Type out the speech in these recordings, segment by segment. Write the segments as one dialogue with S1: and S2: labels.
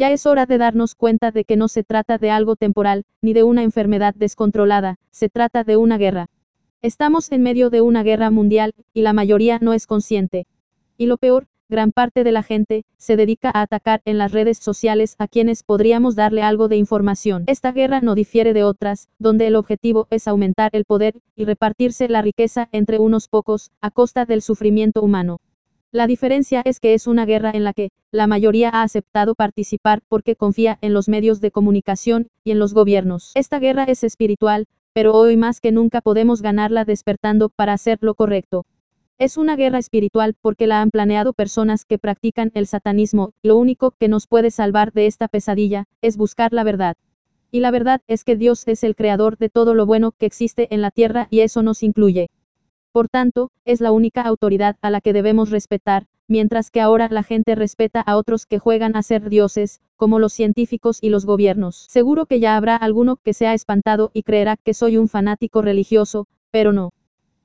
S1: Ya es hora de darnos cuenta de que no se trata de algo temporal, ni de una enfermedad descontrolada, se trata de una guerra. Estamos en medio de una guerra mundial, y la mayoría no es consciente. Y lo peor, gran parte de la gente, se dedica a atacar en las redes sociales a quienes podríamos darle algo de información. Esta guerra no difiere de otras, donde el objetivo es aumentar el poder, y repartirse la riqueza entre unos pocos, a costa del sufrimiento humano. La diferencia es que es una guerra en la que, la mayoría ha aceptado participar porque confía en los medios de comunicación, y en los gobiernos. Esta guerra es espiritual, pero hoy más que nunca podemos ganarla despertando para hacer lo correcto. Es una guerra espiritual porque la han planeado personas que practican el satanismo, lo único que nos puede salvar de esta pesadilla, es buscar la verdad. Y la verdad es que Dios es el creador de todo lo bueno que existe en la tierra y eso nos incluye. Por tanto, es la única autoridad a la que debemos respetar, mientras que ahora la gente respeta a otros que juegan a ser dioses, como los científicos y los gobiernos. Seguro que ya habrá alguno que se ha espantado y creerá que soy un fanático religioso, pero no.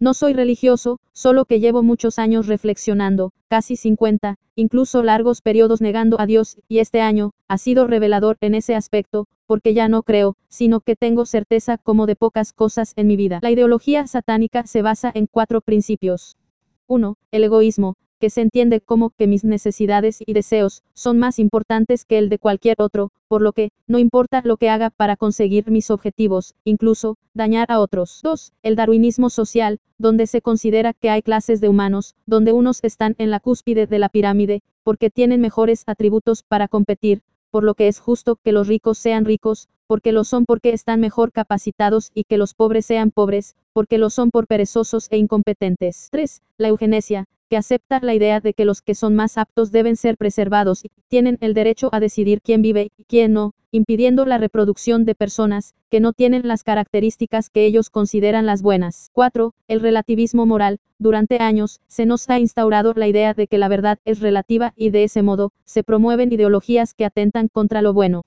S1: No soy religioso, solo que llevo muchos años reflexionando, casi 50, incluso largos periodos negando a Dios, y este año, ha sido revelador en ese aspecto, porque ya no creo, sino que tengo certeza como de pocas cosas en mi vida. La ideología satánica se basa en cuatro principios. 1. El egoísmo, que se entiende como que mis necesidades y deseos son más importantes que el de cualquier otro, por lo que, no importa lo que haga para conseguir mis objetivos, incluso, dañar a otros. 2. El darwinismo social, donde se considera que hay clases de humanos, donde unos están en la cúspide de la pirámide, porque tienen mejores atributos para competir, por lo que es justo que los ricos sean ricos, porque lo son porque están mejor capacitados y que los pobres sean pobres, porque lo son por perezosos e incompetentes. 3. La eugenesia, que acepta la idea de que los que son más aptos deben ser preservados y tienen el derecho a decidir quién vive y quién no, impidiendo la reproducción de personas que no tienen las características que ellos consideran las buenas. 4. El relativismo moral. Durante años, se nos ha instaurado la idea de que la verdad es relativa y de ese modo, se promueven ideologías que atentan contra lo bueno.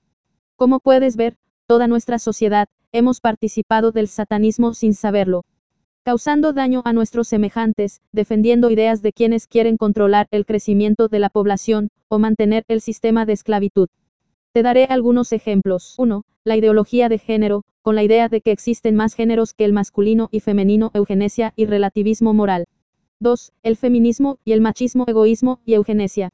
S1: Como puedes ver, toda nuestra sociedad, hemos participado del satanismo sin saberlo causando daño a nuestros semejantes, defendiendo ideas de quienes quieren controlar el crecimiento de la población, o mantener el sistema de esclavitud. Te daré algunos ejemplos. 1. La ideología de género, con la idea de que existen más géneros que el masculino y femenino, eugenesia y relativismo moral. 2. El feminismo y el machismo, egoísmo y eugenesia.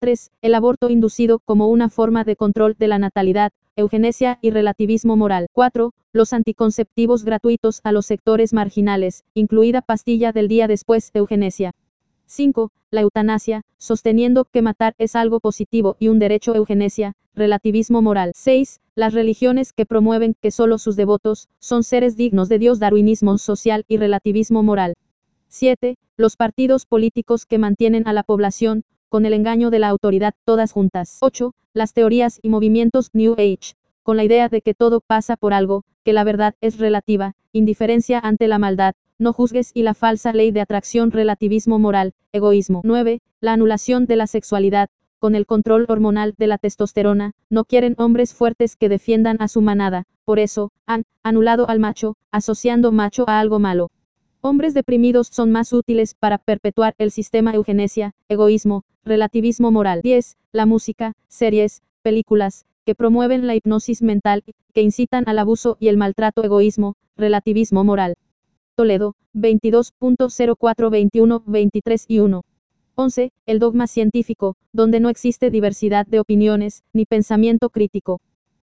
S1: 3. El aborto inducido como una forma de control de la natalidad, eugenesia y relativismo moral. 4. Los anticonceptivos gratuitos a los sectores marginales, incluida pastilla del día después, eugenesia. 5. La eutanasia, sosteniendo que matar es algo positivo y un derecho eugenesia, relativismo moral. 6. Las religiones que promueven que solo sus devotos son seres dignos de Dios, darwinismo social y relativismo moral. 7. Los partidos políticos que mantienen a la población, con el engaño de la autoridad todas juntas. 8. Las teorías y movimientos New Age, con la idea de que todo pasa por algo, que la verdad es relativa, indiferencia ante la maldad, no juzgues y la falsa ley de atracción relativismo moral, egoísmo. 9. La anulación de la sexualidad, con el control hormonal de la testosterona, no quieren hombres fuertes que defiendan a su manada, por eso, han anulado al macho, asociando macho a algo malo. Hombres deprimidos son más útiles para perpetuar el sistema eugenesia, egoísmo, relativismo moral. 10. La música, series, películas, que promueven la hipnosis mental, que incitan al abuso y el maltrato egoísmo, relativismo moral. Toledo, 22.0421, 23 y 1. 11. El dogma científico, donde no existe diversidad de opiniones, ni pensamiento crítico.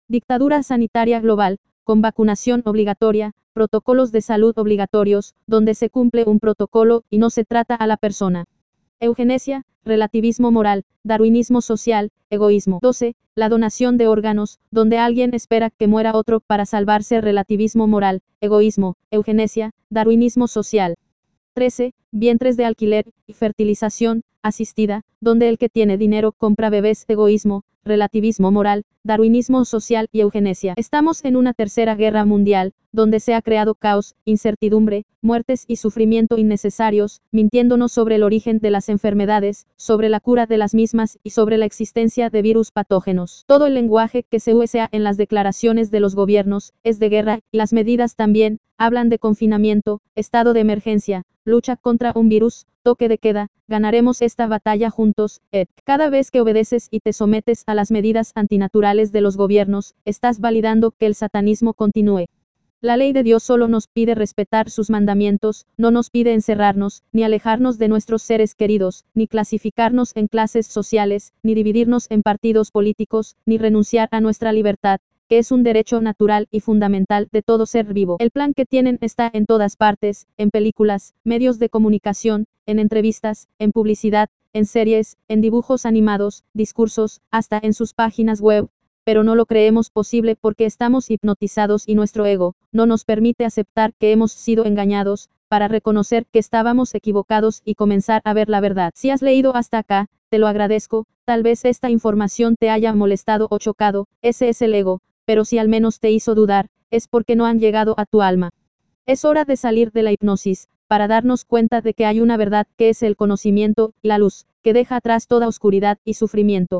S1: Dictadura sanitaria global, con vacunación obligatoria, protocolos de salud obligatorios, donde se cumple un protocolo y no se trata a la persona. Eugenesia, relativismo moral, darwinismo social, egoísmo. 12. La donación de órganos, donde alguien espera que muera otro para salvarse, relativismo moral, egoísmo, eugenesia, darwinismo social. 13. Vientres de alquiler y fertilización asistida, donde el que tiene dinero compra bebés, egoísmo, relativismo moral, darwinismo social y eugenesia. Estamos en una tercera guerra mundial, donde se ha creado caos, incertidumbre, muertes y sufrimiento innecesarios, mintiéndonos sobre el origen de las enfermedades, sobre la cura de las mismas y sobre la existencia de virus patógenos. Todo el lenguaje que se usa en las declaraciones de los gobiernos es de guerra, y las medidas también, hablan de confinamiento, estado de emergencia, lucha contra un virus, toque de queda, ganaremos esta batalla juntos, Ed. Cada vez que obedeces y te sometes a las medidas antinaturales de los gobiernos, estás validando que el satanismo continúe. La ley de Dios solo nos pide respetar sus mandamientos, no nos pide encerrarnos, ni alejarnos de nuestros seres queridos, ni clasificarnos en clases sociales, ni dividirnos en partidos políticos, ni renunciar a nuestra libertad, es un derecho natural y fundamental de todo ser vivo. El plan que tienen está en todas partes, en películas, medios de comunicación, en entrevistas, en publicidad, en series, en dibujos animados, discursos, hasta en sus páginas web, pero no lo creemos posible porque estamos hipnotizados y nuestro ego no nos permite aceptar que hemos sido engañados, para reconocer que estábamos equivocados y comenzar a ver la verdad. Si has leído hasta acá, te lo agradezco, tal vez esta información te haya molestado o chocado, ese es el ego, pero si al menos te hizo dudar, es porque no han llegado a tu alma. Es hora de salir de la hipnosis, para darnos cuenta de que hay una verdad que es el conocimiento, la luz, que deja atrás toda oscuridad y sufrimiento.